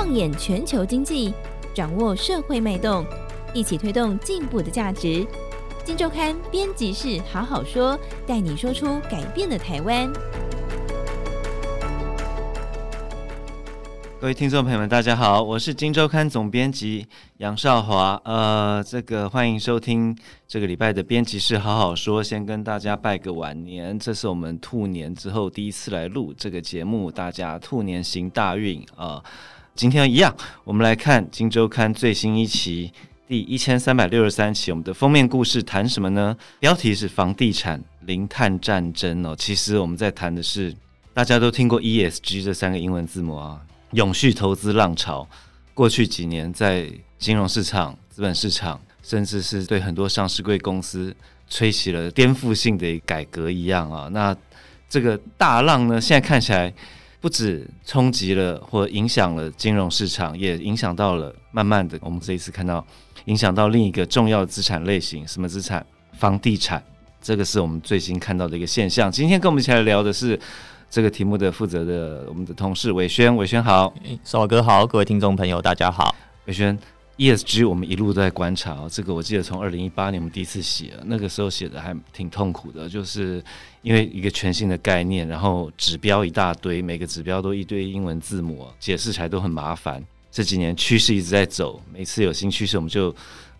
放眼全球经济，掌握社会脉动，一起推动进步的价值。金周刊编辑室好好说，带你说出改变的台湾。各位听众朋友们，大家好，我是金周刊总编辑杨少华。呃，这个欢迎收听这个礼拜的编辑室好好说。先跟大家拜个晚年，这是我们兔年之后第一次来录这个节目，大家兔年行大运啊、今天一样，我们来看金周刊最新一期第一千三百六十三期，我们的封面故事谈什么呢？标题是房地产零碳战争哦。其实我们在谈的是大家都听过 ESG 这三个英文字母啊。永续投资浪潮，过去几年在金融市场、资本市场，甚至是对很多上市贵公司吹起了颠覆性的改革一样啊。那这个大浪呢，现在看起来不止冲击了或影响了金融市场，也影响到了慢慢的，我们这一次看到影响到另一个重要的资产类型，什么资产？房地产。这个是我们最新看到的一个现象。今天跟我们一起来聊的是。这个题目的负责的我们的同事伟轩，伟轩好，少哥好，各位听众朋友大家好。伟轩，ESG 我们一路都在观察哦，这个我记得从二零一八年我们第一次写，那个时候写的还挺痛苦的，就是因为一个全新的概念，然后指标一大堆，每个指标都一堆英文字母，解释起来都很麻烦。这几年趋势一直在走，每次有新趋势我们就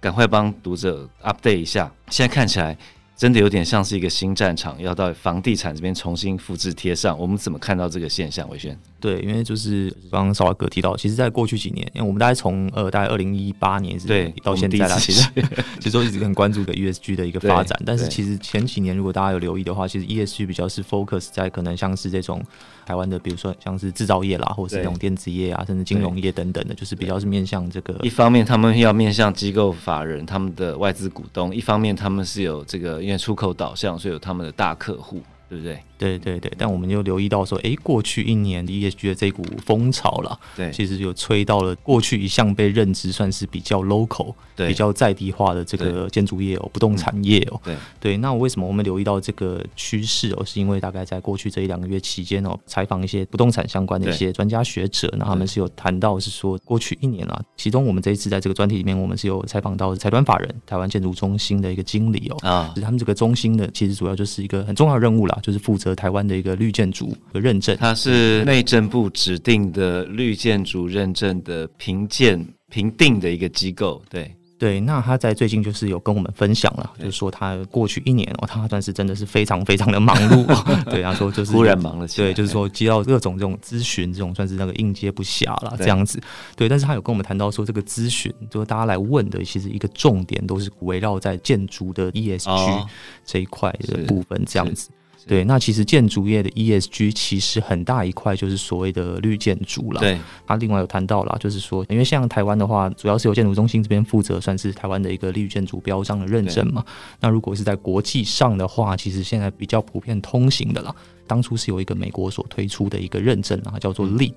赶快帮读者 update 一下。现在看起来。真的有点像是一个新战场，要到房地产这边重新复制贴上。我们怎么看到这个现象？玮轩，对，因为就是刚刚少华哥提到，其实，在过去几年，因为我们大概从呃，大概二零一八年对到现在啦，其实 其实都一直很关注的 ESG 的一个发展。但是其实前几年，如果大家有留意的话，其实 ESG 比较是 focus 在可能像是这种台湾的，比如说像是制造业啦，或者是这种电子业啊，甚至金融业等等的，就是比较是面向这个。一方面，他们要面向机构法人，他们的外资股东；一方面，他们是有这个。因为出口导向，所以有他们的大客户。对不对？对对对，但我们又留意到说，哎，过去一年的 ESG 的这股风潮了，对，其实有吹到了过去一向被认知算是比较 local、对，比较在地化的这个建筑业哦，不动产业哦，对。对。那为什么我们留意到这个趋势哦？是因为大概在过去这一两个月期间哦，采访一些不动产相关的一些专家学者，那他们是有谈到是说，过去一年啊，其中我们这一次在这个专题里面，我们是有采访到财团法人台湾建筑中心的一个经理哦，啊，就是他们这个中心的其实主要就是一个很重要的任务啦，就是负责台湾。的一个绿建筑的认证，它是内政部指定的绿建筑认证的评鉴评定的一个机构。对对，那他在最近就是有跟我们分享了，就是说他过去一年哦，他算是真的是非常非常的忙碌。对，他说就是突然忙了起来，对，就是说接到各种这种咨询，这种算是那个应接不暇了这样子。对，但是他有跟我们谈到说，这个咨询就是大家来问的，其实一个重点都是围绕在建筑的 ESG 这一块的部分这样子。对，那其实建筑业的 ESG 其实很大一块就是所谓的绿建筑啦。对，他另外有谈到啦，就是说，因为像台湾的话，主要是由建筑中心这边负责，算是台湾的一个绿建筑标章的认证嘛。那如果是在国际上的话，其实现在比较普遍通行的啦。当初是有一个美国所推出的一个认证啊，叫做 LEED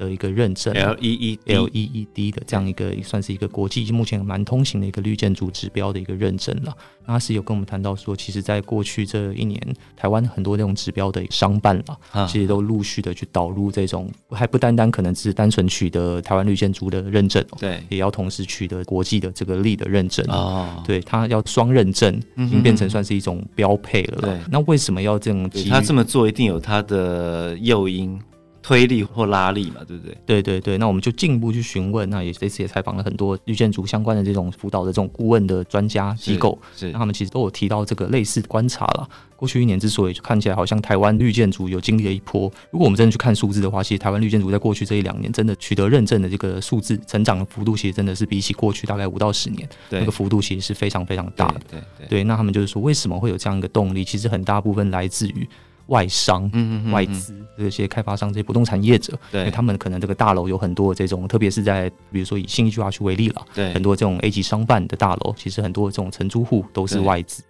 的一个认证，L E E L E E D 的这样一个算是一个国际目前蛮通行的一个绿建筑指标的一个认证了。那他是有跟我们谈到说，其实在过去这一年，台湾很多那种指标的商办了，其实都陆续的去导入这种，还不单单可能只是单纯取得台湾绿建筑的认证，对，也要同时取得国际的这个 LEED 的认证哦，对，它要双认证，已经变成算是一种标配了。对，那为什么要这样？他这么做？一定有他的诱因、推力或拉力嘛，对不对？对对对，那我们就进一步去询问，那也这次也采访了很多绿建筑相关的这种辅导的这种顾问的专家机构，是，是那他们其实都有提到这个类似观察了。过去一年之所以看起来好像台湾绿建筑有经历了一波，如果我们真的去看数字的话，其实台湾绿建筑在过去这一两年真的取得认证的这个数字成长的幅度，其实真的是比起过去大概五到十年，对那个幅度其实是非常非常大的。对，对，那他们就是说，为什么会有这样一个动力？其实很大部分来自于。外商、嗯嗯嗯外资这些开发商、这些不动产业者，对，他们可能这个大楼有很多这种，特别是在比如说以信义区划区为例了，对，很多这种 A 级商办的大楼，其实很多这种承租户都是外资。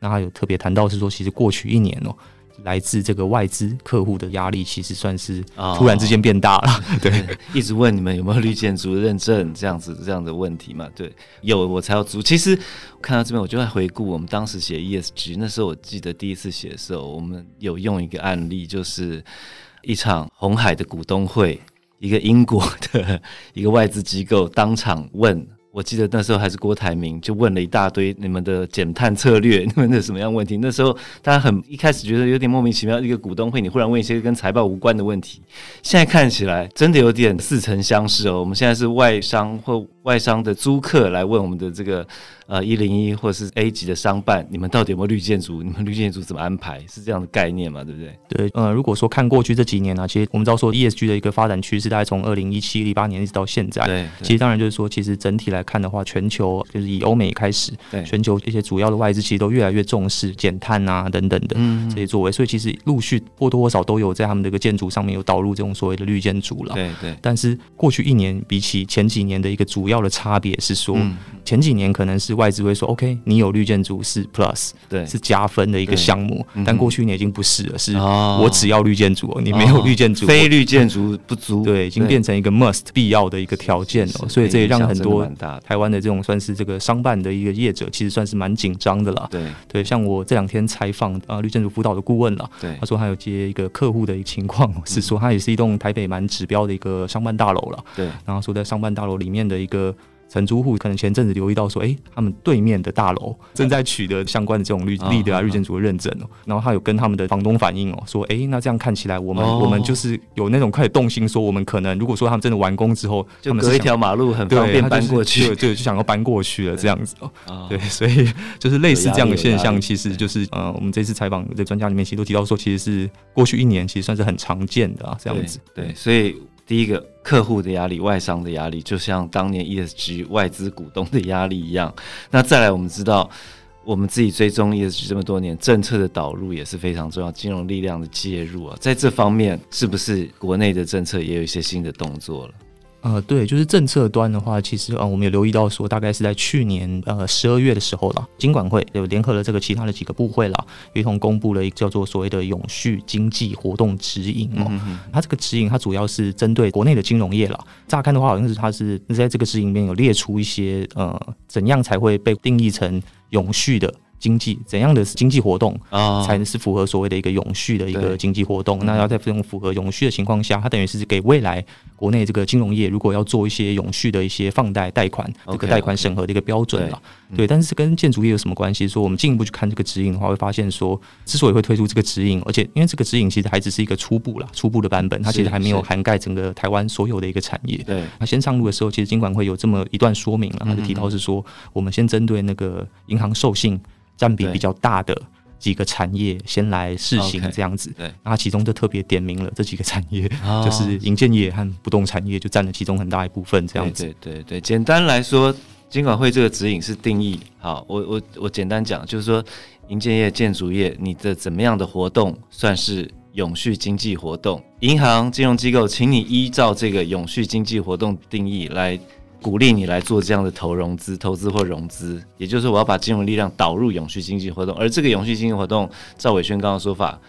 那他有特别谈到是说，其实过去一年哦、喔。来自这个外资客户的压力，其实算是突然之间变大了。哦、对，一直问你们有没有绿建筑认证这样子这样的问题嘛？对，有我才要租。其实看到这边，我就在回顾我们当时写 ESG，那时候我记得第一次写的时候，我们有用一个案例，就是一场红海的股东会。一个英国的 一个外资机构当场问。我记得那时候还是郭台铭，就问了一大堆你们的减碳策略，你们的什么样问题？那时候大家很一开始觉得有点莫名其妙，一个股东会你忽然问一些跟财报无关的问题，现在看起来真的有点似曾相识哦。我们现在是外商或外商的租客来问我们的这个。呃，一零一或者是 A 级的商办，你们到底有没有绿建筑？你们绿建筑怎么安排？是这样的概念嘛？对不对？对，呃，如果说看过去这几年呢、啊，其实我们知道说 ESG 的一个发展趋势，大概从二零一七、一八年一直到现在。对，其实当然就是说，其实整体来看的话，全球就是以欧美开始，对，全球一些主要的外资其实都越来越重视减碳啊等等的这些作为，所以其实陆续或多或少都有在他们这个建筑上面有导入这种所谓的绿建筑了。对对。但是过去一年比起前几年的一个主要的差别是说，嗯、前几年可能是外资会说 OK。你有绿建筑是 Plus，对，是加分的一个项目，但过去你已经不是了，是我只要绿建筑，你没有绿建筑，非绿建筑不足，对，已经变成一个 must 必要的一个条件了，所以这也让很多台湾的这种算是这个商办的一个业者，其实算是蛮紧张的啦。对。对，像我这两天采访啊绿建筑辅导的顾问了，对，他说他有接一个客户的一个情况，是说他也是一栋台北蛮指标的一个商办大楼了，对，然后说在商办大楼里面的一个。承租户可能前阵子留意到说，哎、欸，他们对面的大楼正在取得相关的这种绿绿的啊绿建筑的认证哦。然后他有跟他们的房东反映哦，说，哎、欸，那这样看起来，我们我们就是有那种开始动心，说我们可能如果说他们真的完工之后，就隔一条马路很方便搬过去，对，就想要搬过去了这样子哦。对，所以就是类似这样的现象，其实就是呃，我们这次采访的专家里面其实都提到说，其实是过去一年其实算是很常见的啊，这样子。对，所以。第一个客户的压力，外商的压力，就像当年 ESG 外资股东的压力一样。那再来，我们知道我们自己追踪 ESG 这么多年，政策的导入也是非常重要，金融力量的介入啊，在这方面是不是国内的政策也有一些新的动作了？呃，对，就是政策端的话，其实呃，我们有留意到说，大概是在去年呃十二月的时候了，金管会有联合了这个其他的几个部会了，一同公布了一个叫做所谓的永续经济活动指引哦。它这个指引它主要是针对国内的金融业了。乍看的话，好像是它是在这个指引里面有列出一些呃，怎样才会被定义成永续的。经济怎样的经济活动啊才能是符合所谓的一个永续的一个经济活动？那要在这种符合永续的情况下，它等于是给未来国内这个金融业，如果要做一些永续的一些放贷贷款这个贷款审核的一个标准了。对，但是跟建筑业有什么关系？说我们进一步去看这个指引的话，会发现说，之所以会推出这个指引，而且因为这个指引其实还只是一个初步啦，初步的版本，它其实还没有涵盖整个台湾所有的一个产业。对，那先上路的时候，其实尽管会有这么一段说明了，他就提到是说，我们先针对那个银行授信。占比比较大的几个产业，先来试行这样子。对，那其中就特别点名了这几个产业，就是银建业和不动产业，就占了其中很大一部分这样子。对对对，简单来说，金管会这个指引是定义。好，我我我简单讲，就是说，银建业、建筑业，你的怎么样的活动算是永续经济活动？银行、金融机构，请你依照这个永续经济活动定义来。鼓励你来做这样的投融资、投资或融资，也就是我要把金融力量导入永续经济活动，而这个永续经济活动，赵伟轩刚刚说法，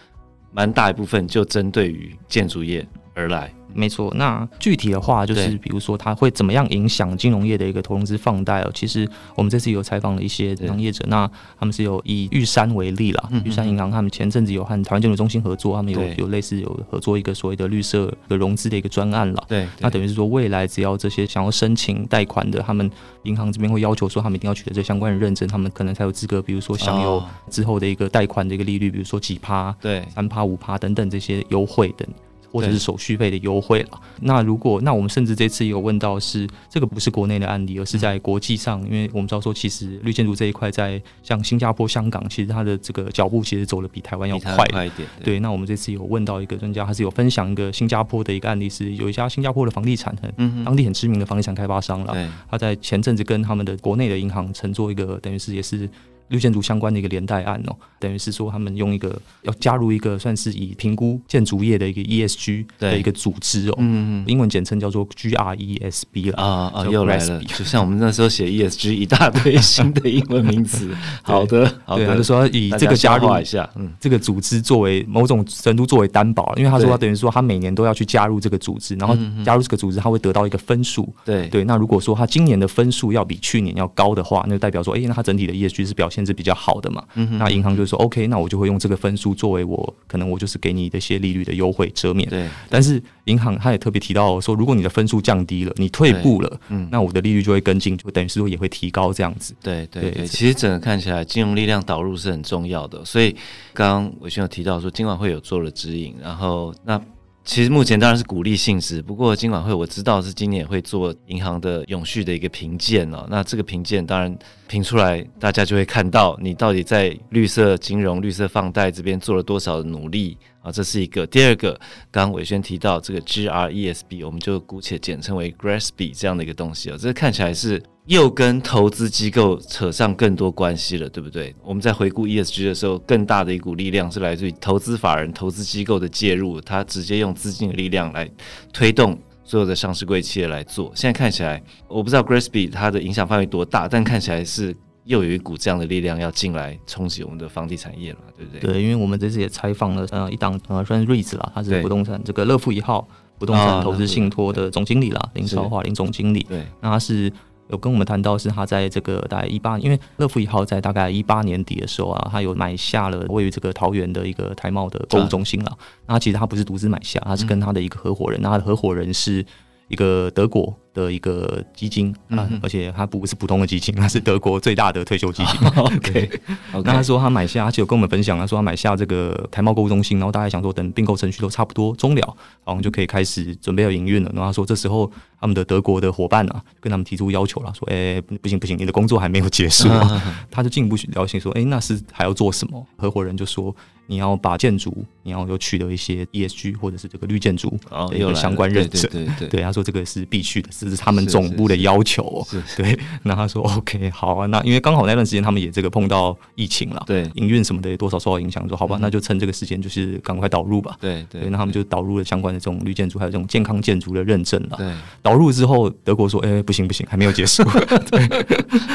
蛮大一部分就针对于建筑业。而来。没错，那具体的话就是，比如说它会怎么样影响金融业的一个投融资放贷哦？其实我们这次有采访了一些行业者，那他们是有以玉山为例啦，玉山银行他们前阵子有和台湾金融中心合作，他们有有类似有合作一个所谓的绿色的融资的一个专案了。对，那等于是说未来只要这些想要申请贷款的，他们银行这边会要求说他们一定要取得这相关的认证，他们可能才有资格，比如说享有之后的一个贷款的一个利率，比如说几趴、对三趴、五趴等等这些优惠等。或者是手续费的优惠了。那如果那我们甚至这次也有问到是这个不是国内的案例，而是在国际上，因为我们知道说其实绿建筑这一块在像新加坡、香港，其实它的这个脚步其实走的比台湾要快一点。对，那我们这次有问到一个专家，他是有分享一个新加坡的一个案例，是有一家新加坡的房地产很当地很知名的房地产开发商了，他在前阵子跟他们的国内的银行乘坐一个，等于是也是。绿建筑相关的一个连带案哦，等于是说他们用一个要加入一个算是以评估建筑业的一个 ESG 的一个组织哦，嗯嗯，英文简称叫做 GRESB 了啊啊，又来了，就像我们那时候写 ESG 一大堆新的英文名词。好的，好的，就说以这个加入一下，嗯，这个组织作为某种程度作为担保，因为他说他等于说他每年都要去加入这个组织，然后加入这个组织他会得到一个分数，对。对，那如果说他今年的分数要比去年要高的话，那就代表说，哎，那他整体的 ESG 是表现。现是比较好的嘛。嗯，那银行就说 OK，那我就会用这个分数作为我可能我就是给你的一些利率的优惠遮免。对，但是银行他也特别提到说，如果你的分数降低了，你退步了，嗯，那我的利率就会跟进，就等于是说也会提高这样子。对对对，对，其实整个看起来金融力量导入是很重要的，所以刚刚伟轩有提到说，今晚会有做了指引，然后那。其实目前当然是鼓励性质，不过金管会我知道是今年会做银行的永续的一个评鉴哦。那这个评鉴当然评出来，大家就会看到你到底在绿色金融、绿色放贷这边做了多少的努力啊。这是一个。第二个，刚刚伟轩提到这个 GRESB，我们就姑且简称为 GRESB 这样的一个东西哦。这看起来是。又跟投资机构扯上更多关系了，对不对？我们在回顾 ESG 的时候，更大的一股力量是来自于投资法人、投资机构的介入，他直接用资金的力量来推动所有的上市贵企业来做。现在看起来，我不知道 Grasby 它的影响范围多大，但看起来是又有一股这样的力量要进来冲击我们的房地产业了，对不对？对，因为我们这次也采访了呃一档呃算是 REITs 啦，它是不动产这个乐富一号不动产投资信托的总经理啦，哦、林超华林总经理，对，那他是。有跟我们谈到，是他在这个大概一八，因为乐富一号在大概一八年底的时候啊，他有买下了位于这个桃园的一个台贸的购物中心了。那其实他不是独自买下，他是跟他的一个合伙人，那他的合伙人是一个德国的一个基金啊，而且它不是普通的基金，它是德国最大的退休基金。OK，那他说他买下，他就有跟我们分享，他说他买下这个台贸购物中心，然后大家想说等并购程序都差不多终了，然后就可以开始准备要营运了。然后他说这时候他们的德国的伙伴啊，跟他们提出要求了，说哎不行不行，你的工作还没有结束。他就进一步了解说，哎那是还要做什么？合伙人就说你要把建筑，你要有取得一些 ESG 或者是这个绿建筑的一个相关认证。对对对，他说这个是必须的，这是他们。总部的要求、喔，是，是，对，那他说 OK 好啊，那因为刚好那段时间他们也这个碰到疫情了，对，营运什么的也多少受到影响，说好吧，嗯、那就趁这个时间就是赶快导入吧，对对，对，那他们就导入了相关的这种绿建筑，还有这种健康建筑的认证了，对，导入之后，德国说，哎、欸，不行不行，还没有结束，对，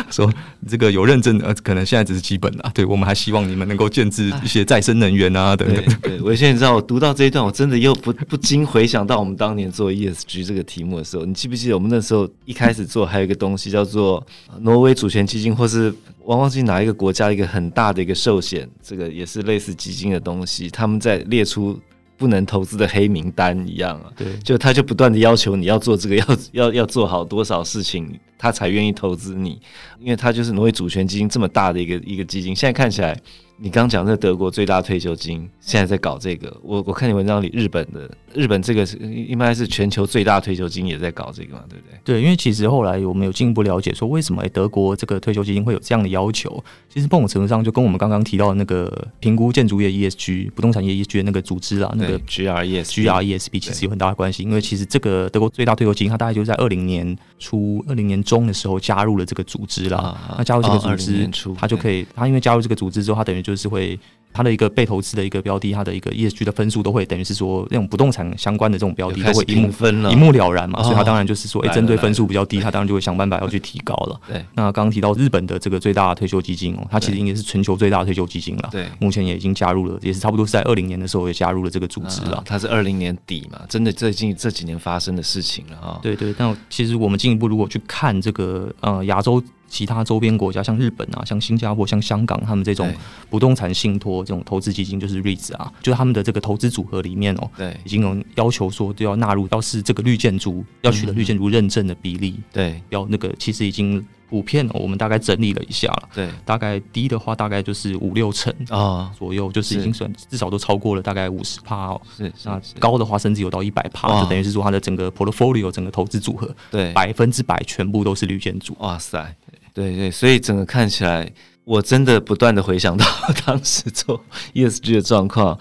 说这个有认证，呃，可能现在只是基本了，对，我们还希望你们能够建制一些再生能源啊，等等。对，我现在知道，我读到这一段，我真的又不不禁回想到我们当年做 ESG 这个题目的时候，你记不记得我们那时候一开始做。还有一个东西叫做挪威主权基金，或是我忘记哪一个国家一个很大的一个寿险，这个也是类似基金的东西，他们在列出不能投资的黑名单一样啊。对，就他就不断的要求你要做这个，要要要做好多少事情，他才愿意投资你，因为他就是挪威主权基金这么大的一个一个基金，现在看起来。你刚讲这德国最大退休金现在在搞这个，我我看你文章里日本的日本这个是应该是全球最大退休金也在搞这个嘛，对不对？对，因为其实后来我们有进一步了解说，为什么德国这个退休基金会有这样的要求？其实某种程度上就跟我们刚刚提到的那个评估建筑业 ESG、不动产业 ESG 的那个组织啊，那个 GRESB GRESB 其实有很大的关系，因为其实这个德国最大退休基金它大概就在二零年初、二零年中的时候加入了这个组织了。那加入这个组织，它就可以，它因为加入这个组织之后，它等于就是会。它的一个被投资的一个标的，它的一个 ESG 的分数都会等于是说，那种不动产相关的这种标的都会一目分了，一目了然嘛。所以它当然就是说，哎，针对分数比较低，它当然就会想办法要去提高了。对。那刚刚提到日本的这个最大的退休基金哦，它其实应该是全球最大的退休基金了。对。目前也已经加入了，也是差不多是在二零年的时候也加入了这个组织了。它是二零年底嘛，真的最近这几年发生的事情了啊。对对。但其实我们进一步如果去看这个呃亚洲。其他周边国家，像日本啊，像新加坡、像香港，他们这种不动产信托这种投资基金，就是 REITs 啊，就是他们的这个投资组合里面哦，对，已经有要求说都要纳入，要是这个绿建筑要取得绿建筑认证的比例，对，要那个其实已经普遍，我们大概整理了一下了，对，大概低的话大概就是五六成啊。左右，就是已经算至少都超过了大概五十趴哦，是，那高的话甚至有到一百趴，就等于是说它的整个 portfolio 整个投资组合，对，百分之百全部都是绿建筑，哇塞。对对，所以整个看起来，我真的不断的回想到 当时做 ESG 的状况。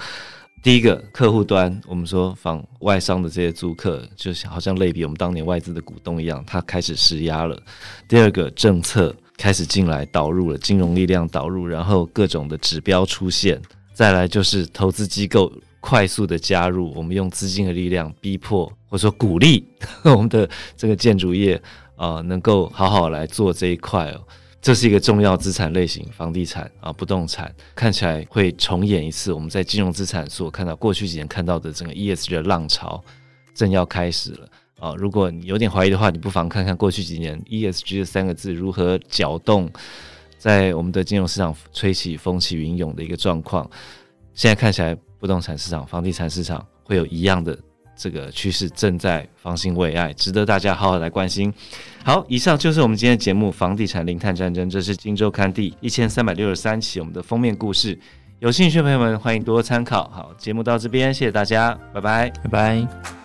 第一个客户端，我们说访外商的这些租客，就好像类比我们当年外资的股东一样，他开始施压了。第二个政策开始进来导入了金融力量导入，然后各种的指标出现。再来就是投资机构快速的加入，我们用资金的力量逼迫或者说鼓励 我们的这个建筑业。啊、能够好好来做这一块哦，这是一个重要资产类型，房地产啊，不动产看起来会重演一次我们在金融资产所看到过去几年看到的整个 ESG 的浪潮正要开始了啊！如果你有点怀疑的话，你不妨看看过去几年 ESG 的三个字如何搅动在我们的金融市场吹起风起云涌的一个状况，现在看起来不动产市场、房地产市场会有一样的这个趋势正在方兴未艾，值得大家好好来关心。好，以上就是我们今天的节目《房地产零碳战争》，这是《荆州刊》第一千三百六十三期我们的封面故事。有兴趣的朋友们欢迎多多参考。好，节目到这边，谢谢大家，拜拜，拜拜。